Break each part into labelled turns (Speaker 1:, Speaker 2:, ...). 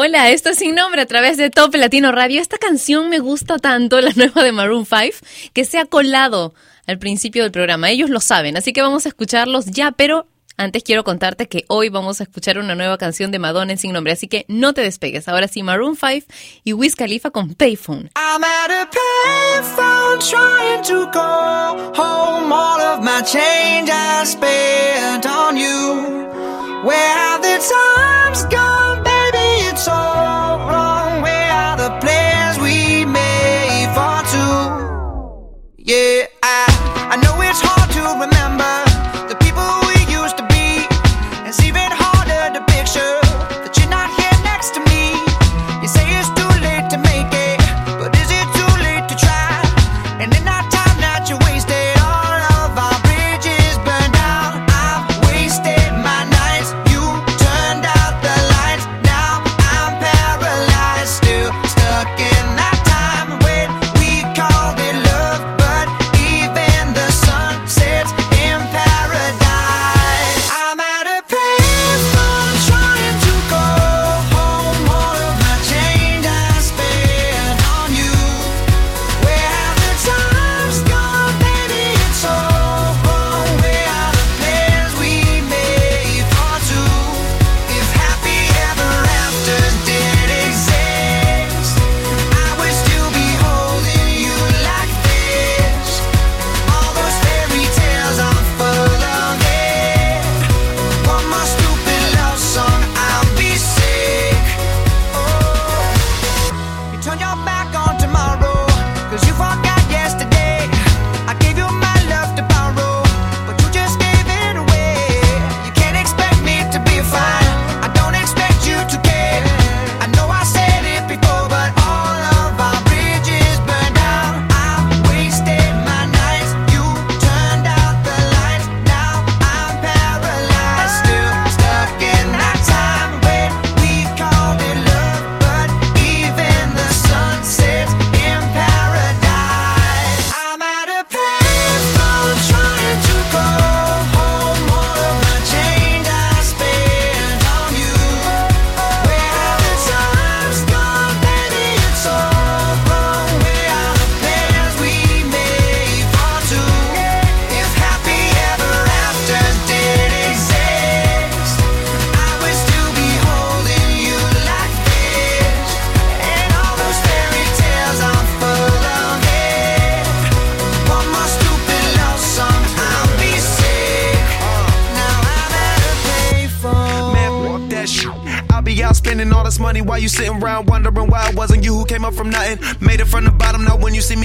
Speaker 1: Hola, esto es Sin Nombre a través de Top Latino Radio. Esta canción me gusta tanto, la nueva de Maroon 5, que se ha colado al principio del programa. Ellos lo saben, así que vamos a escucharlos ya, pero antes quiero contarte que hoy vamos a escuchar una nueva canción de Madonna en Sin Nombre, así que no te despegues. Ahora sí, Maroon 5 y Wiz Khalifa con Payphone.
Speaker 2: I'm at a payphone trying to call home all of my change I spent on you. Where have the times gone, Yeah, I I know it's hard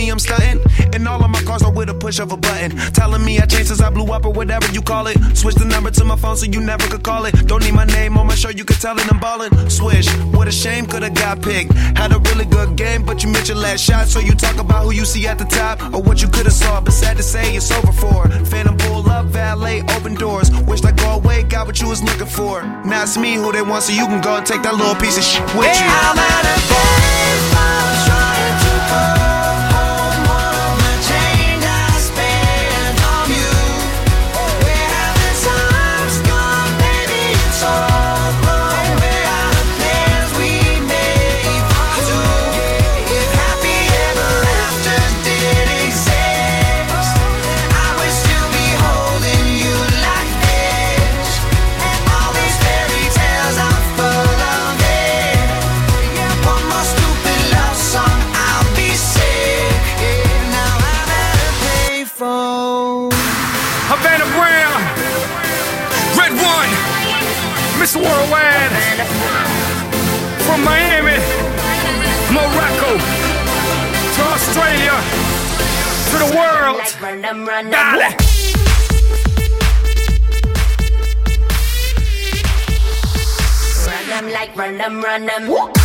Speaker 2: me, I'm
Speaker 3: stunting. And all of my cars are with a push of a button. Telling me I changed since I blew up or whatever you call it. Switch the number to my phone so you never could call it. Don't need my name on my shirt, you could tell it I'm ballin'. Swish, what a shame, could've got picked. Had a really good game, but you missed your last shot. So you talk about who you see at the top or what you could've saw. But sad to say, it's over for. Phantom pull up, valet, open doors. Wished I go away, got what you was looking for. Now it's me who they want, so you can go and take that little piece of shit with you.
Speaker 2: I'm at a payphone trying to go
Speaker 4: random, random. Dale. them like random, random.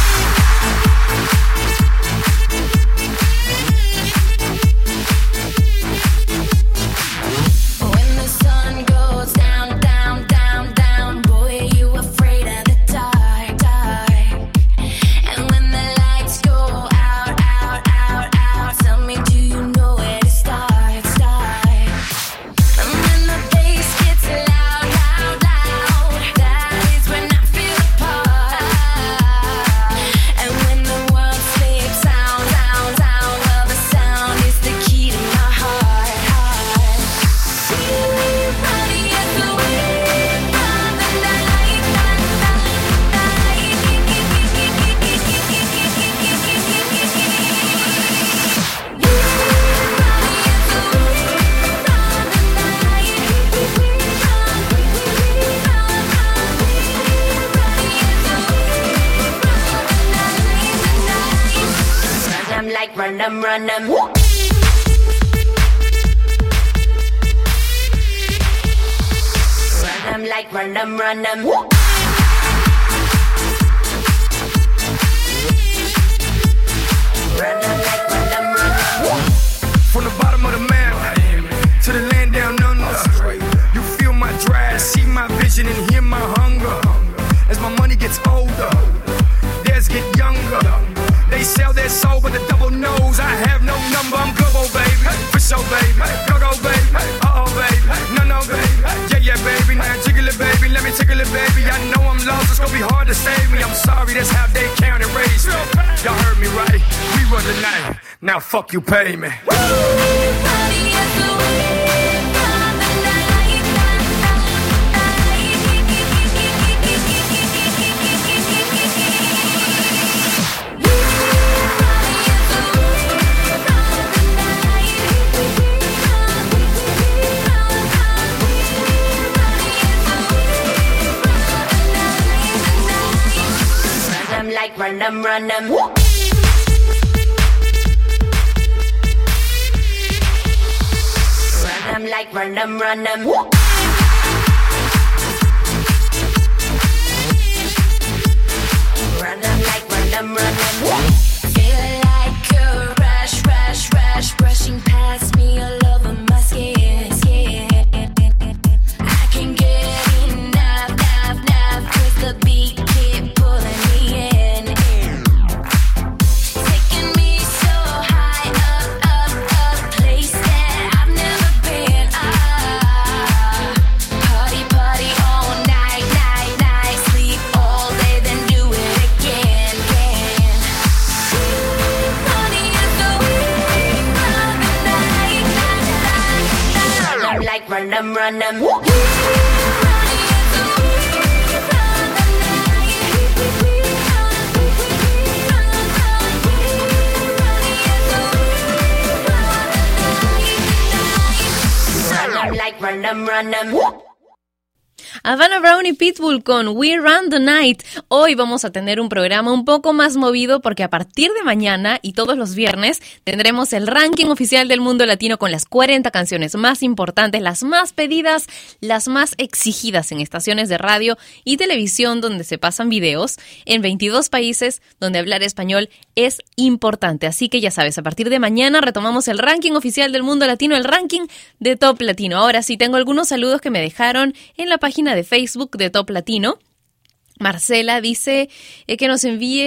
Speaker 4: Run them, them like run them, run them. Run them like run them, run them.
Speaker 5: Feel
Speaker 4: like a rush, rush, rush, brushing past me all over my run 'em, run 'em. Party is the wing of the night. Run 'em
Speaker 1: Havana Brown y Pitbull con We Run the Night. Hoy vamos a tener un programa un poco más movido porque a partir de mañana y todos los viernes tendremos el ranking oficial del mundo latino con las 40 canciones más importantes, las más pedidas, las más exigidas en estaciones de radio y televisión donde se pasan videos en 22 países donde hablar español es importante. Así que ya sabes, a partir de mañana retomamos el ranking oficial del mundo latino, el ranking de Top Latino. Ahora sí, tengo algunos saludos que me dejaron en la página de Facebook de Top Latino. Marcela dice eh, que nos envíe,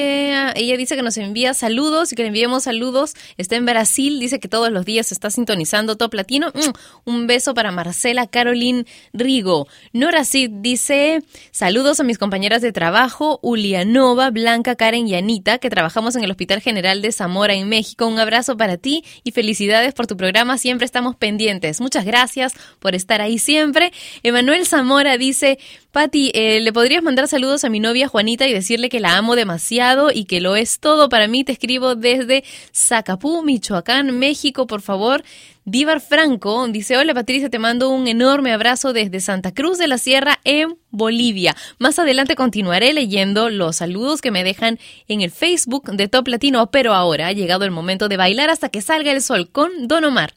Speaker 1: ella dice que nos envía saludos y que le enviemos saludos. Está en Brasil, dice que todos los días está sintonizando Top Latino. Mm, un beso para Marcela Caroline Rigo. Nora Cid dice saludos a mis compañeras de trabajo, Ulianova, Blanca, Karen y Anita, que trabajamos en el Hospital General de Zamora en México. Un abrazo para ti y felicidades por tu programa. Siempre estamos pendientes. Muchas gracias por estar ahí siempre. Emanuel Zamora dice, Patti, eh, ¿le podrías mandar saludos a mi novia Juanita y decirle que la amo demasiado y que lo es todo para mí? Te escribo desde Zacapú, Michoacán, México, por favor. Díbar Franco dice, hola Patricia, te mando un enorme abrazo desde Santa Cruz de la Sierra en Bolivia. Más adelante continuaré leyendo los saludos que me dejan en el Facebook de Top Latino, pero ahora ha llegado el momento de bailar hasta que salga el sol con Don Omar.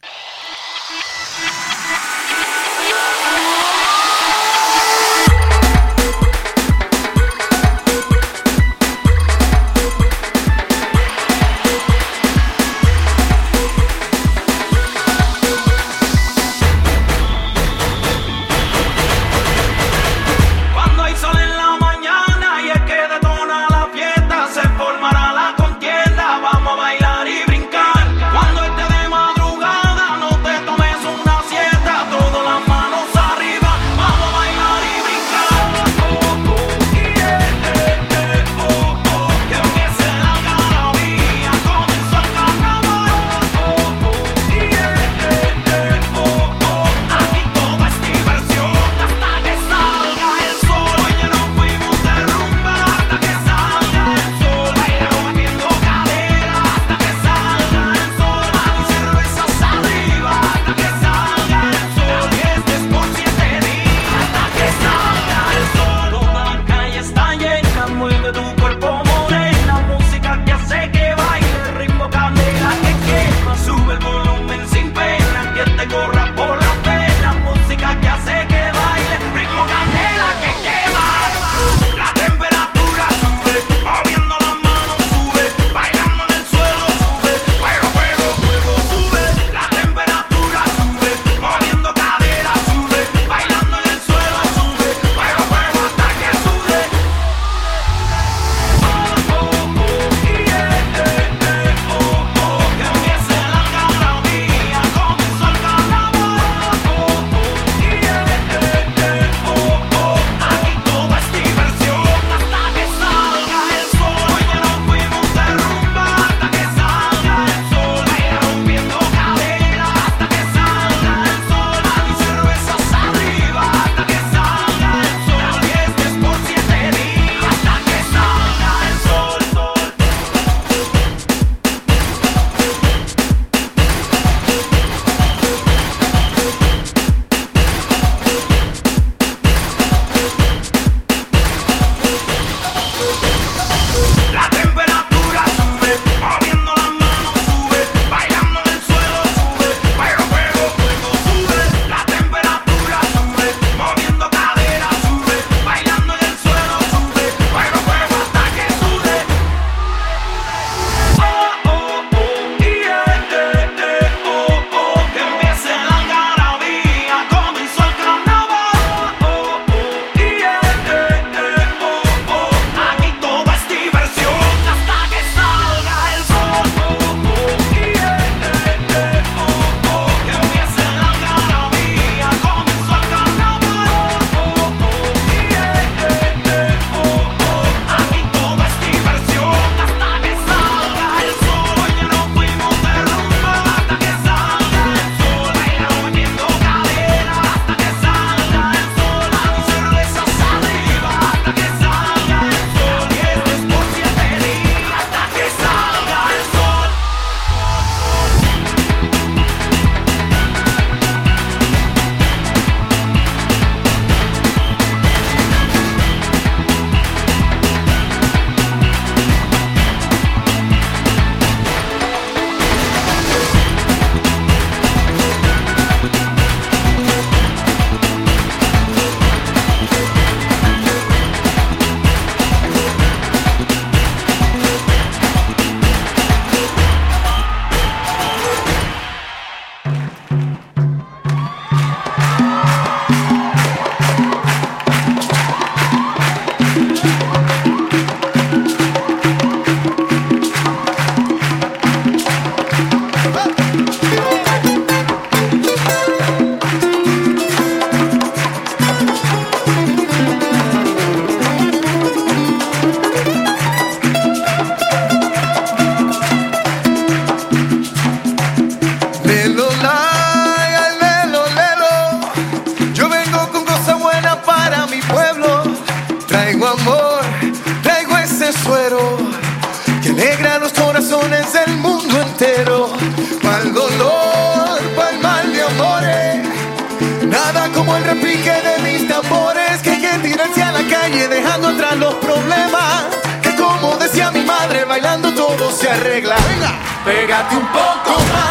Speaker 3: Arregla. Venga, pégate un poco más,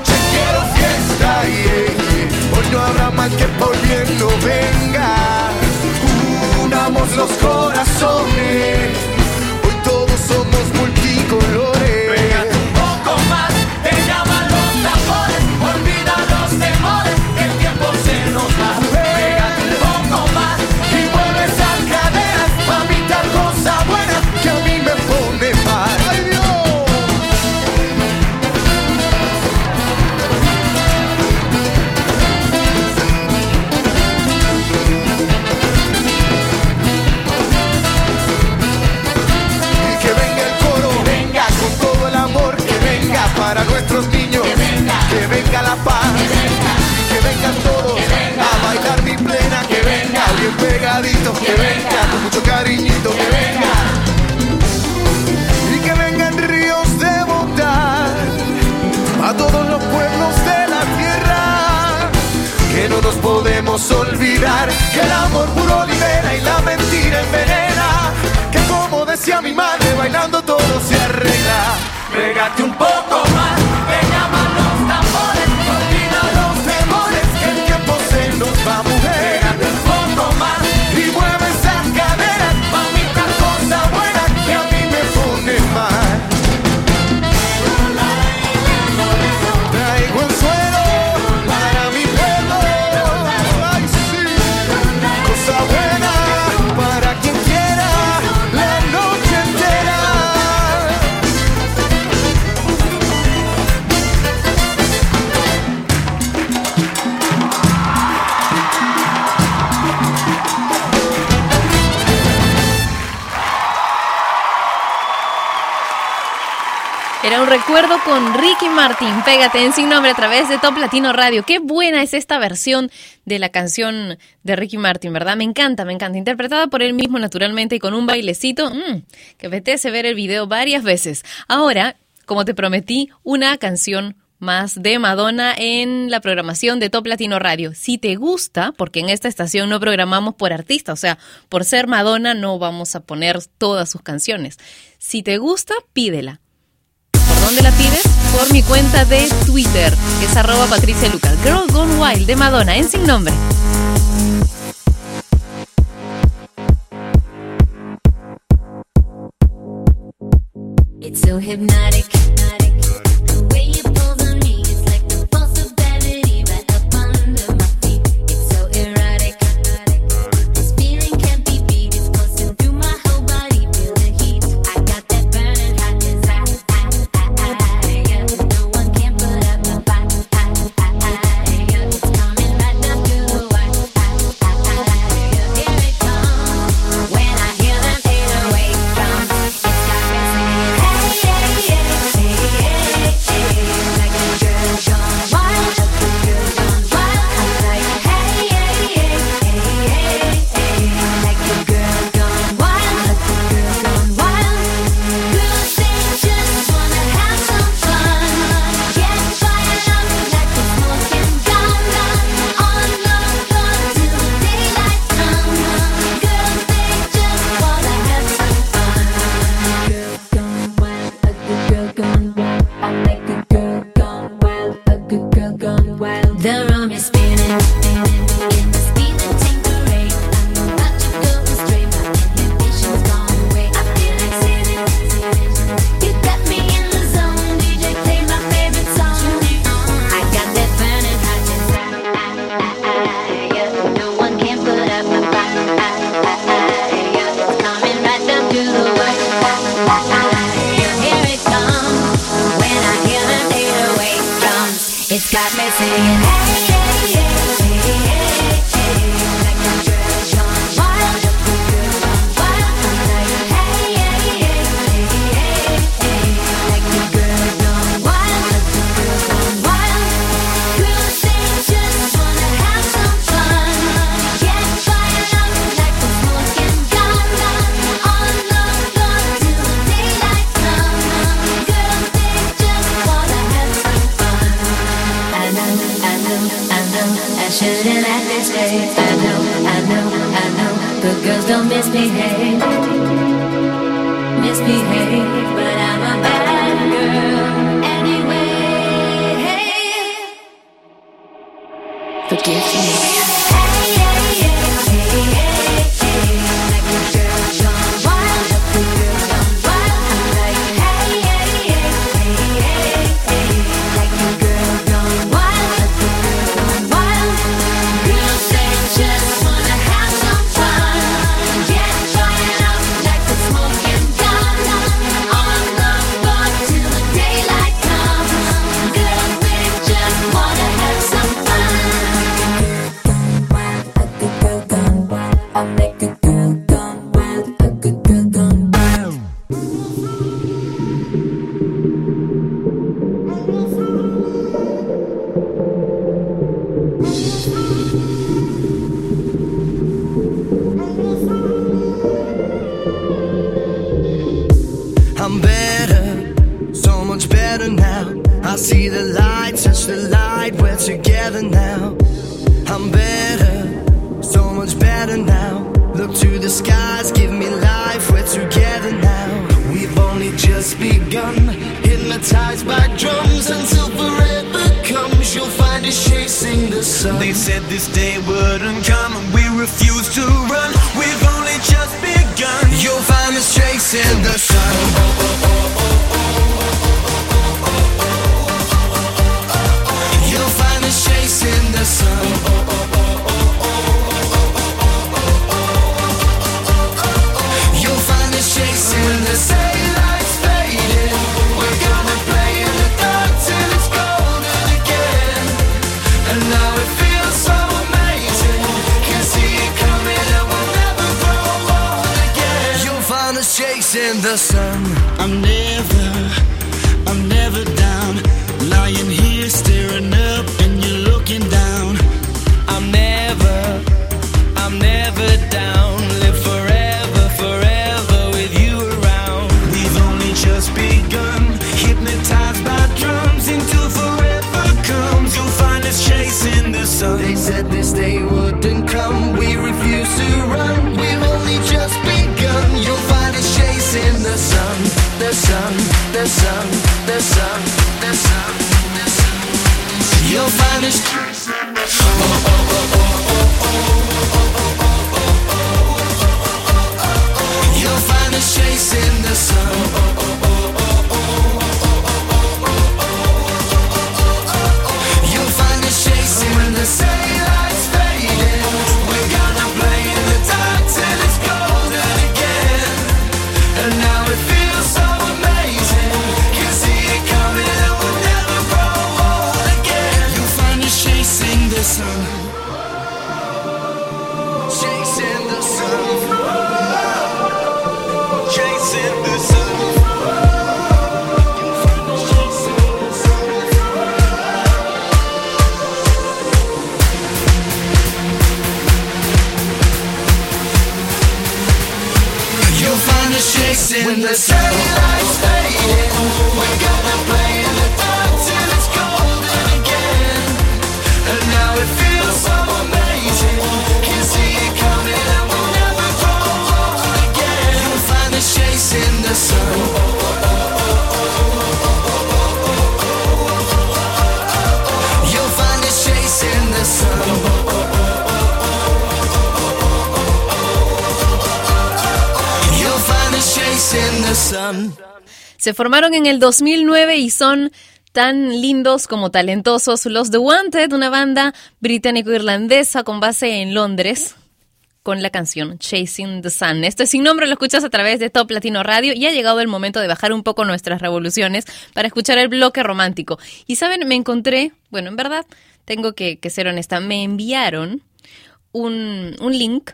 Speaker 3: noche quiero fiesta. yeah. Hoy no habrá mal que por bien no venga. Unamos los corazones. Hoy todos somos multicolores. Vengan todos a bailar mi plena, que venga bien pegadito, que venga con mucho cariñito, que venga y que vengan ríos de bondad a todos los pueblos de la tierra. Que no nos podemos olvidar que el amor puro libera y la mentira envenena. Que como decía mi madre, bailando todo se arregla. Pégate un poco
Speaker 1: Era un recuerdo con Ricky Martin. Pégate en sin nombre a través de Top Latino Radio. Qué buena es esta versión de la canción de Ricky Martin, ¿verdad? Me encanta, me encanta. Interpretada por él mismo naturalmente y con un bailecito mm, que apetece ver el video varias veces. Ahora, como te prometí, una canción más de Madonna en la programación de Top Latino Radio. Si te gusta, porque en esta estación no programamos por artista, o sea, por ser Madonna no vamos a poner todas sus canciones. Si te gusta, pídela. ¿Por dónde la pides? Por mi cuenta de Twitter, que es arroba Patricia Lucas. Girl Gone Wild de Madonna, en sin nombre.
Speaker 6: It's so hypnotic.
Speaker 2: shouldn't act this way. I know, I know, I know, but girls don't misbehave. Misbehave, but I'm a bad girl anyway. Forgive me. the
Speaker 3: shakes in the lights fading. We're gonna play
Speaker 1: Se formaron en el 2009 y son tan lindos como talentosos los The Wanted, una banda británico-irlandesa con base en Londres con la canción Chasing the Sun. Esto es sin nombre, lo escuchas a través de Top Latino Radio y ha llegado el momento de bajar un poco nuestras revoluciones para escuchar el bloque romántico. Y saben, me encontré, bueno, en verdad, tengo que, que ser honesta, me enviaron un, un link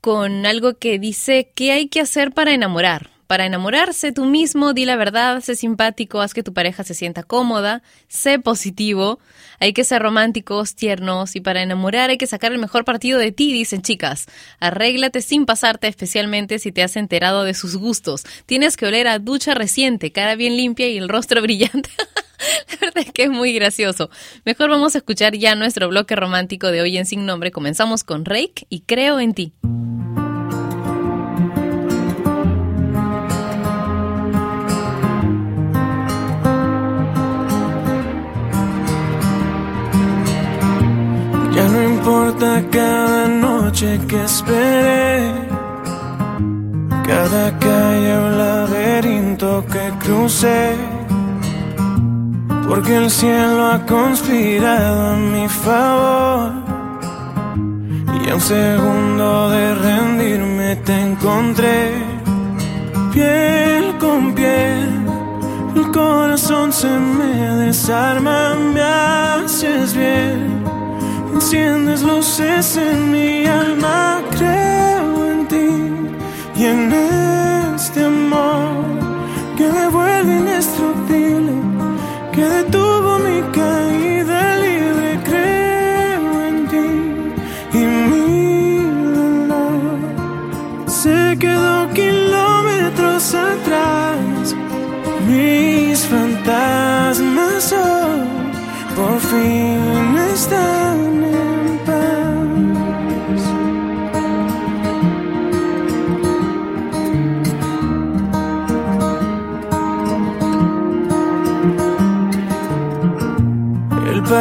Speaker 1: con algo que dice qué hay que hacer para enamorar. Para enamorarse tú mismo, di la verdad, sé simpático, haz que tu pareja se sienta cómoda, sé positivo, hay que ser románticos, tiernos y para enamorar hay que sacar el mejor partido de ti, dicen chicas. Arréglate sin pasarte, especialmente si te has enterado de sus gustos. Tienes que oler a ducha reciente, cara bien limpia y el rostro brillante. La verdad es que es muy gracioso. Mejor vamos a escuchar ya nuestro bloque romántico de hoy en Sin Nombre. Comenzamos con Rake y Creo en ti.
Speaker 7: Importa cada noche que esperé, cada calle o laberinto que crucé, porque el cielo ha conspirado a mi favor. Y a un segundo de rendirme te encontré, piel con piel. El corazón se me desarma, me haces bien. Enciendes luces en mi alma, creo en ti y en este amor que me vuelve indestructible, que detuvo mi caída libre. Creo en ti y mi dolor se quedó kilómetros atrás. Mis fantasmas hoy por fin están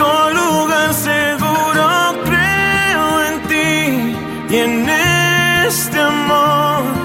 Speaker 7: único lugar seguro. Creo en ti y en este amor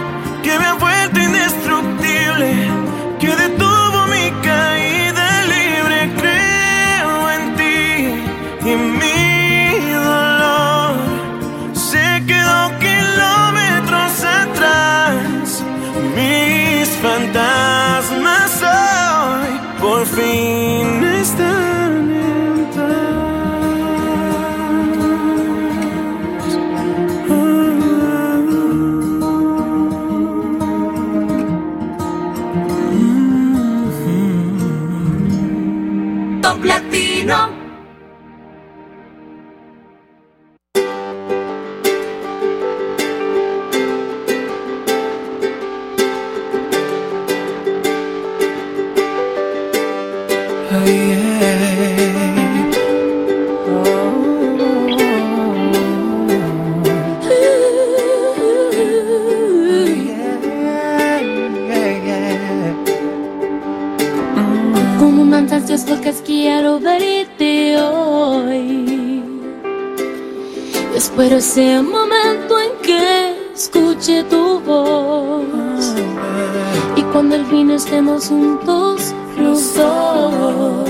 Speaker 7: fin
Speaker 8: estemos juntos los dos.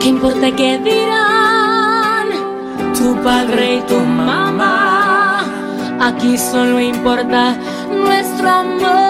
Speaker 8: ¿Qué importa qué dirán tu padre y tu mamá? Aquí solo importa nuestro amor.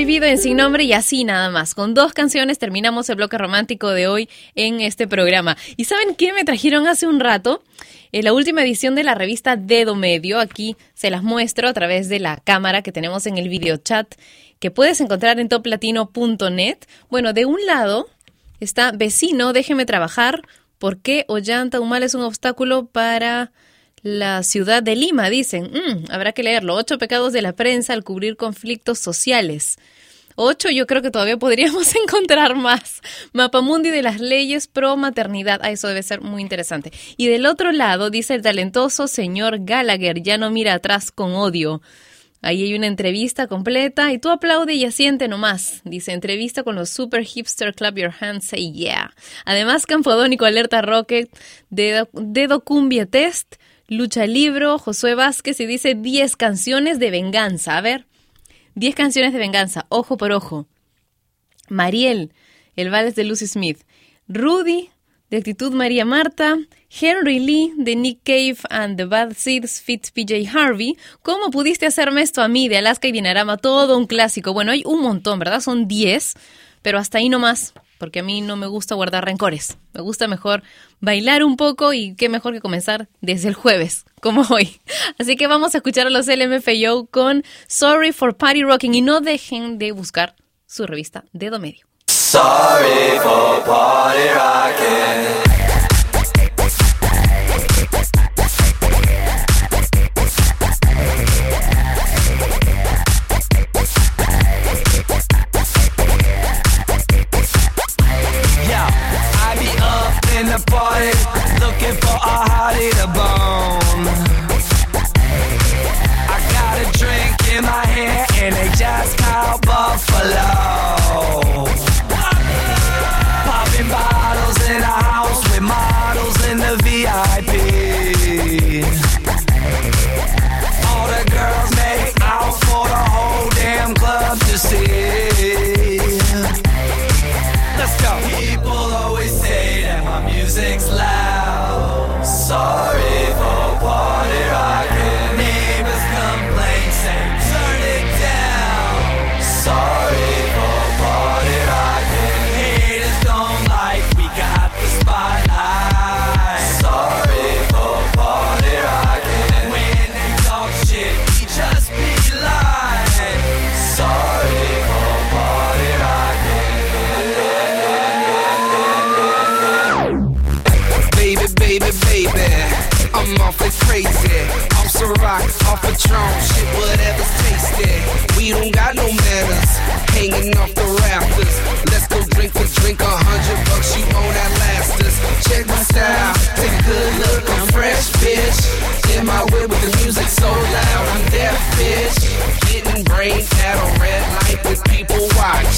Speaker 8: Prohibido en
Speaker 1: Sin Nombre y así nada más. Con dos canciones terminamos el bloque romántico de hoy en este programa. ¿Y saben qué me trajeron hace un rato? En la última edición de la revista Dedo Medio, aquí se las muestro a través de la cámara que tenemos en el video chat que puedes encontrar en toplatino.net. Bueno, de un lado está Vecino, déjeme trabajar. ¿Por qué Ollanta Humal es un obstáculo para la ciudad de Lima, dicen. Mm, habrá que leerlo. Ocho pecados de la prensa al cubrir conflictos sociales. Ocho, yo creo que todavía podríamos encontrar más. Mapamundi de las leyes pro maternidad. Ah, eso debe ser muy interesante. Y del otro lado, dice el talentoso señor Gallagher, ya no mira atrás con odio. Ahí hay una entrevista completa y tú aplaude y asiente nomás. Dice entrevista con los Super Hipster Club Your Hands Say Yeah. Además, Campodónico Alerta Rocket, Dedo, Dedo Cumbia Test, Lucha Libro, Josué Vázquez y dice 10 canciones de venganza. A ver, 10 canciones de venganza, ojo por ojo. Mariel, el vals de Lucy Smith. Rudy, de Actitud María Marta. Henry Lee, de Nick Cave and the Bad Seeds, Fitz PJ Harvey. ¿Cómo pudiste hacerme esto a mí, de Alaska y Dinarama? Todo un clásico. Bueno, hay un montón, ¿verdad? Son 10, pero hasta ahí nomás, porque a mí no me gusta guardar rencores. Me gusta mejor bailar un poco y qué mejor que comenzar desde el jueves, como hoy. Así que vamos a escuchar a los LMFAO con Sorry for Party Rocking y no dejen de buscar su revista Dedo Medio.
Speaker 9: Sorry for party rocking. In the party, looking for a hottie to bone. I got a drink in my hand and they just called Buffalo. Off Ciroc, off Patron, shit, whatever's tasty. We don't got no manners, hanging off the rafters. Let's go drink for drink, a hundred bucks, you own that last us. Check my style, take a good look, I'm fresh, bitch. In my way with the music so loud, I'm deaf, bitch. Getting brain at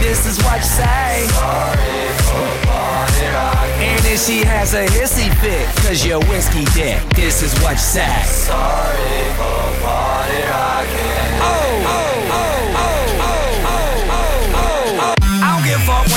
Speaker 9: this is what you say.
Speaker 10: Sorry for party rocking.
Speaker 9: And if she has a hissy fit, cause you're whiskey dick, this is what you say.
Speaker 10: Sorry for party rocking.
Speaker 9: Oh,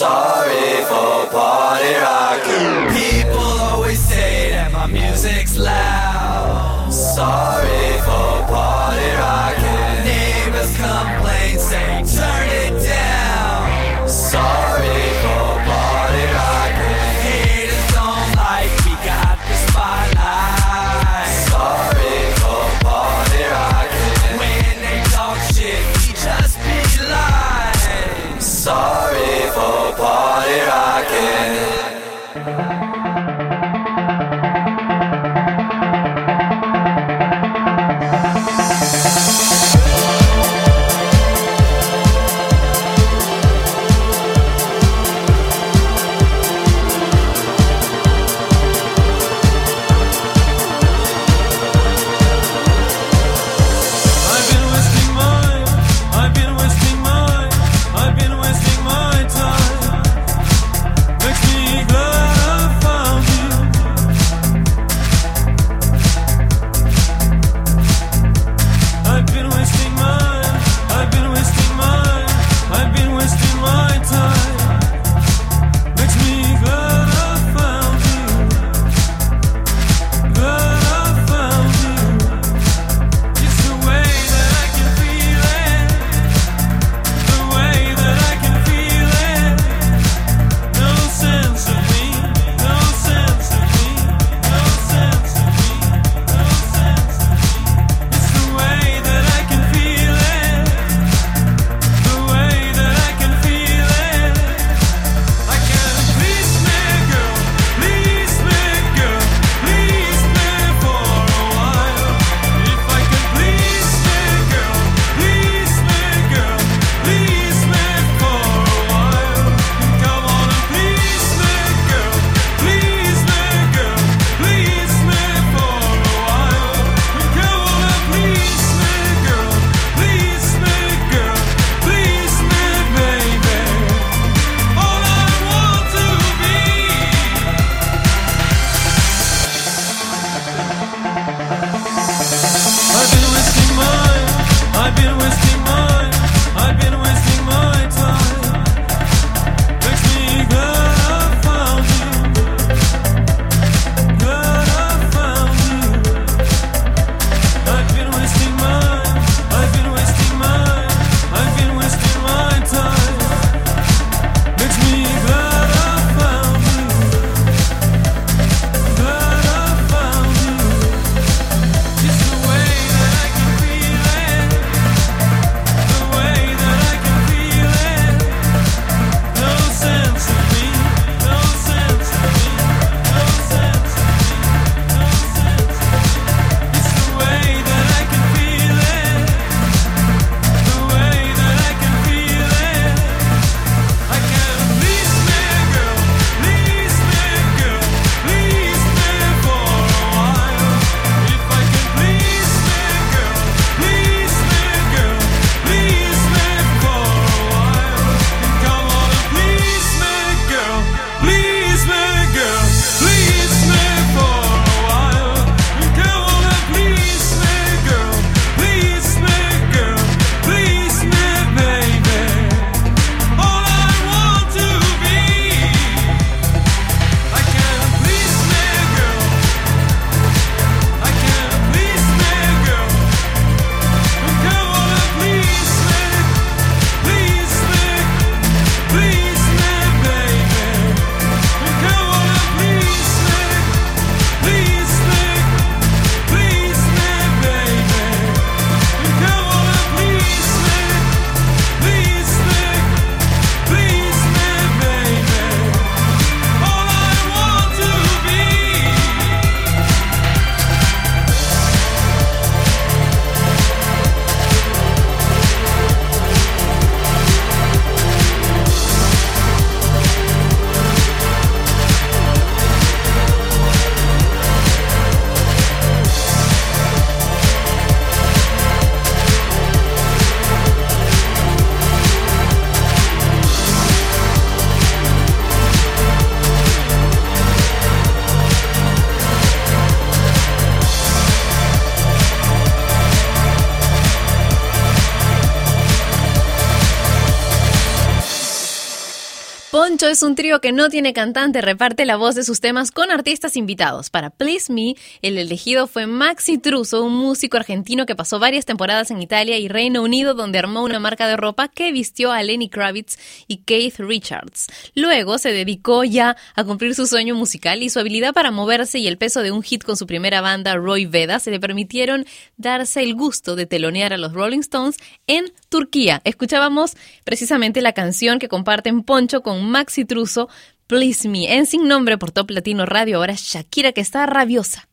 Speaker 10: Sorry for party rocking. People always say
Speaker 11: es un trío que no tiene cantante, reparte la voz de sus temas con artistas invitados. Para Please Me, el elegido fue Maxi Truso, un músico argentino que pasó varias temporadas en Italia y Reino Unido, donde armó una marca de ropa que vistió a Lenny Kravitz y Keith Richards. Luego se dedicó ya a cumplir su sueño musical y su habilidad para moverse y el peso de un hit con su primera banda, Roy Veda, se le permitieron darse el gusto de telonear a los Rolling Stones en Turquía. Escuchábamos precisamente la canción que comparten Poncho con Maxi Citruso, Please Me. En Sin Nombre por Top Latino Radio, ahora Shakira que está rabiosa.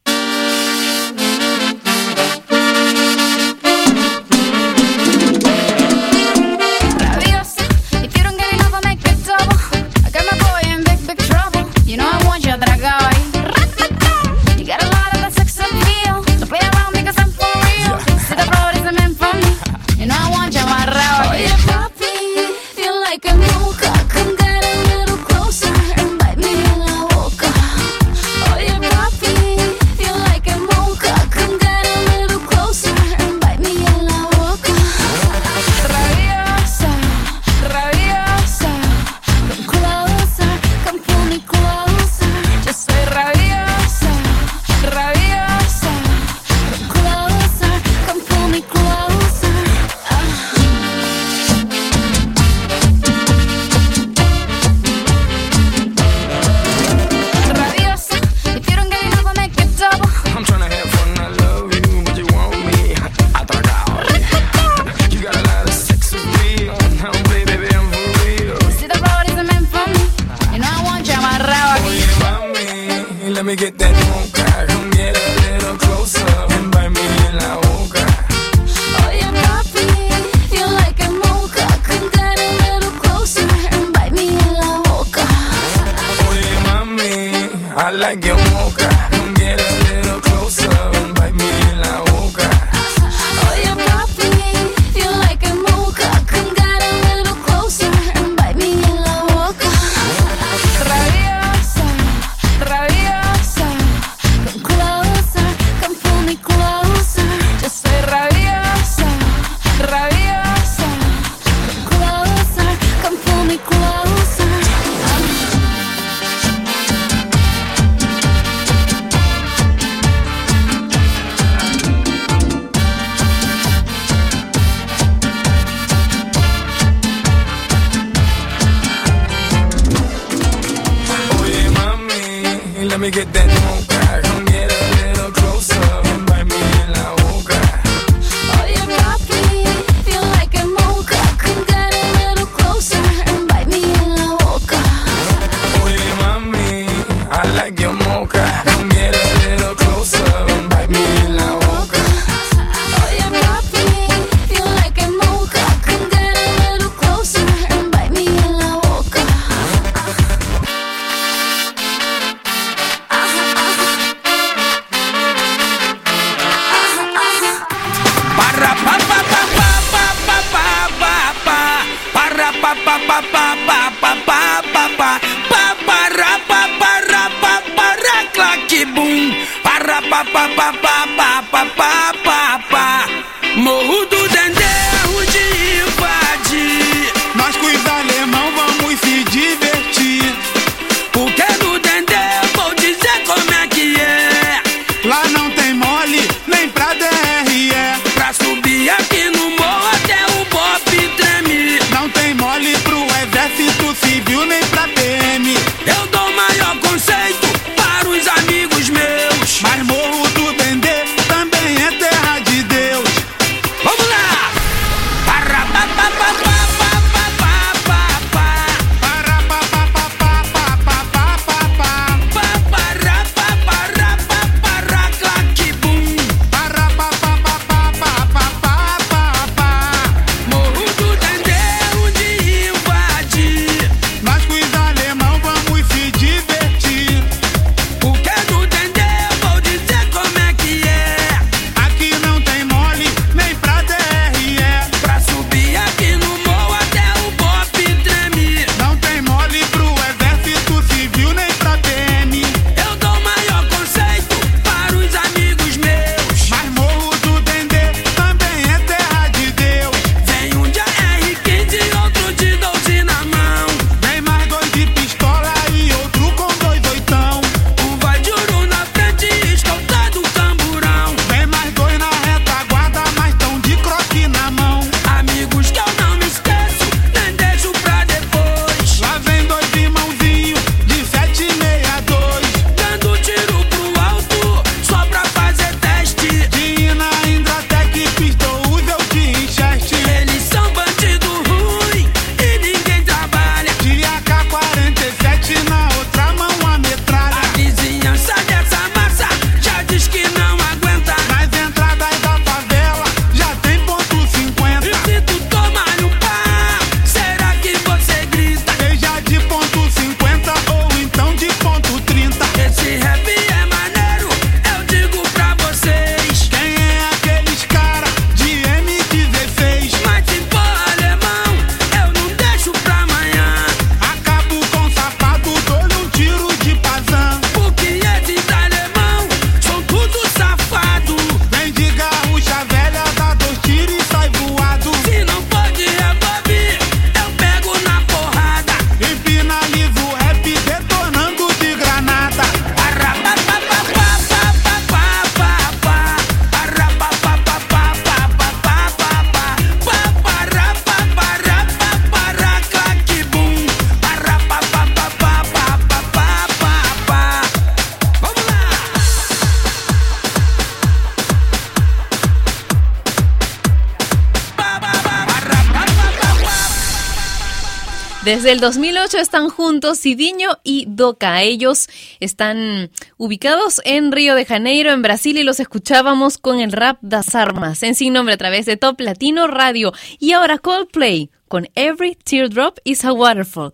Speaker 1: Desde el 2008 están juntos Sidiño y Doca. Ellos están ubicados en Río de Janeiro, en Brasil, y los escuchábamos con el rap Das Armas, en sin nombre a través de Top Latino Radio. Y ahora Coldplay con Every Teardrop is a Waterfall.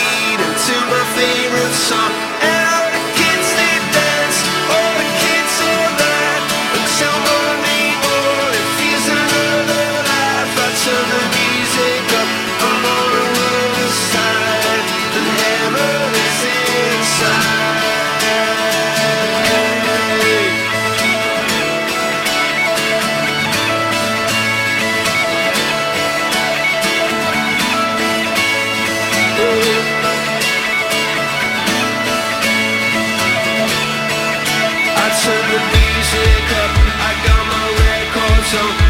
Speaker 2: so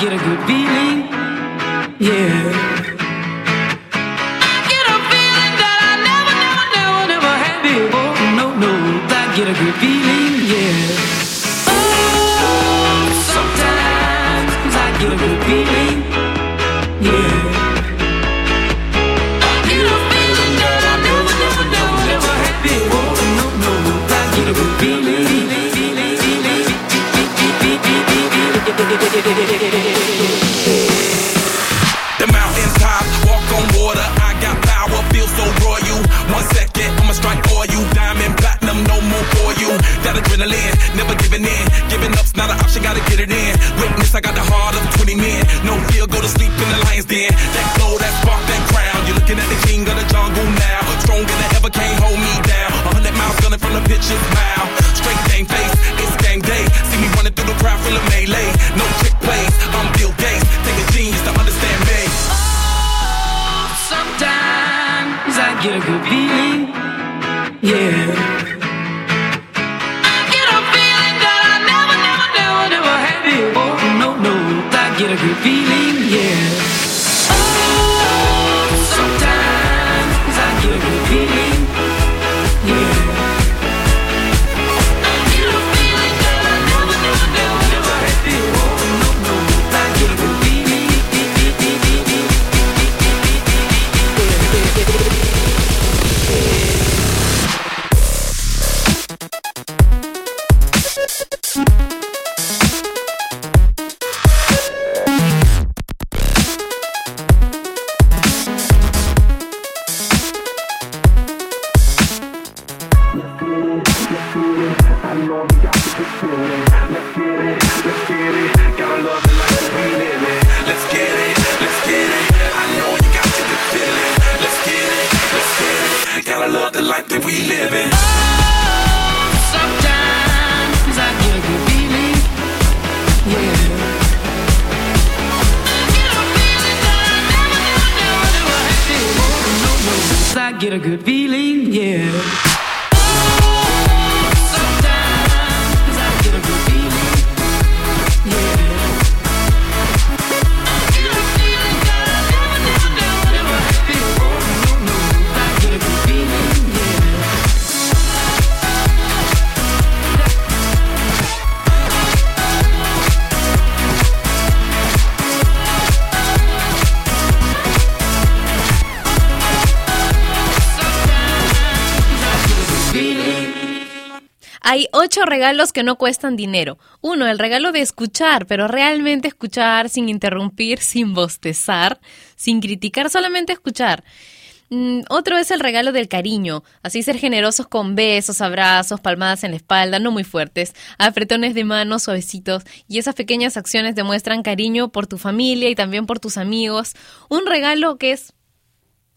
Speaker 12: get a good feeling,
Speaker 1: ocho regalos que no cuestan dinero. Uno, el regalo de escuchar, pero realmente escuchar sin interrumpir, sin bostezar, sin criticar, solamente escuchar. Mm, otro es el regalo del cariño, así ser generosos con besos, abrazos, palmadas en la espalda, no muy fuertes, apretones de manos suavecitos y esas pequeñas acciones demuestran cariño por tu familia y también por tus amigos. Un regalo que es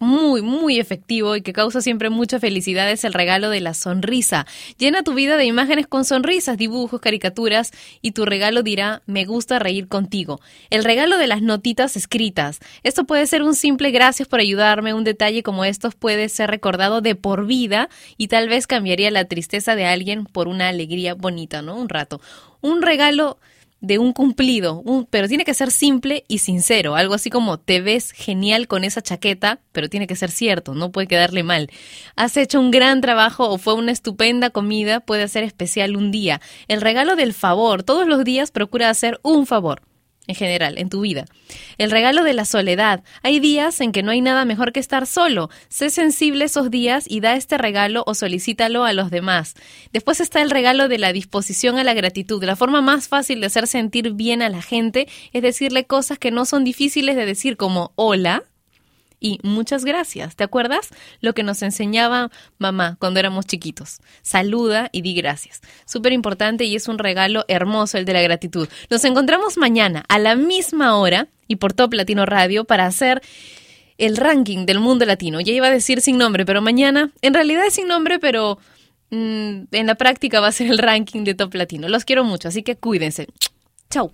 Speaker 1: muy, muy efectivo y que causa siempre mucha felicidad es el regalo de la sonrisa. Llena tu vida de imágenes con sonrisas, dibujos, caricaturas y tu regalo dirá me gusta reír contigo. El regalo de las notitas escritas. Esto puede ser un simple gracias por ayudarme, un detalle como estos puede ser recordado de por vida y tal vez cambiaría la tristeza de alguien por una alegría bonita, ¿no? Un rato. Un regalo de un cumplido, un- pero tiene que ser simple y sincero, algo así como te ves genial con esa chaqueta, pero tiene que ser cierto, no puede quedarle mal. Has hecho un gran trabajo o fue una estupenda comida, puede ser especial un día. El regalo del favor, todos los días procura hacer un favor. En general, en tu vida. El regalo de la soledad. Hay días en que no hay nada mejor que estar solo. Sé sensible esos días y da este regalo o solicítalo a los demás. Después está el regalo de la disposición a la gratitud. La forma más fácil de hacer sentir bien a la gente es decirle cosas que no son difíciles de decir como hola y muchas gracias. ¿Te acuerdas? Lo que nos enseñaba mamá cuando éramos chiquitos. Saluda y di gracias. Súper importante y es un regalo hermoso el de la gratitud. Nos encontramos mañana a la misma hora y por Top Latino Radio para hacer el ranking del mundo latino. Ya iba a decir sin nombre, pero mañana, en realidad es sin nombre, pero mm, en la práctica va a ser el ranking de Top Latino. Los quiero mucho, así que cuídense. Chau.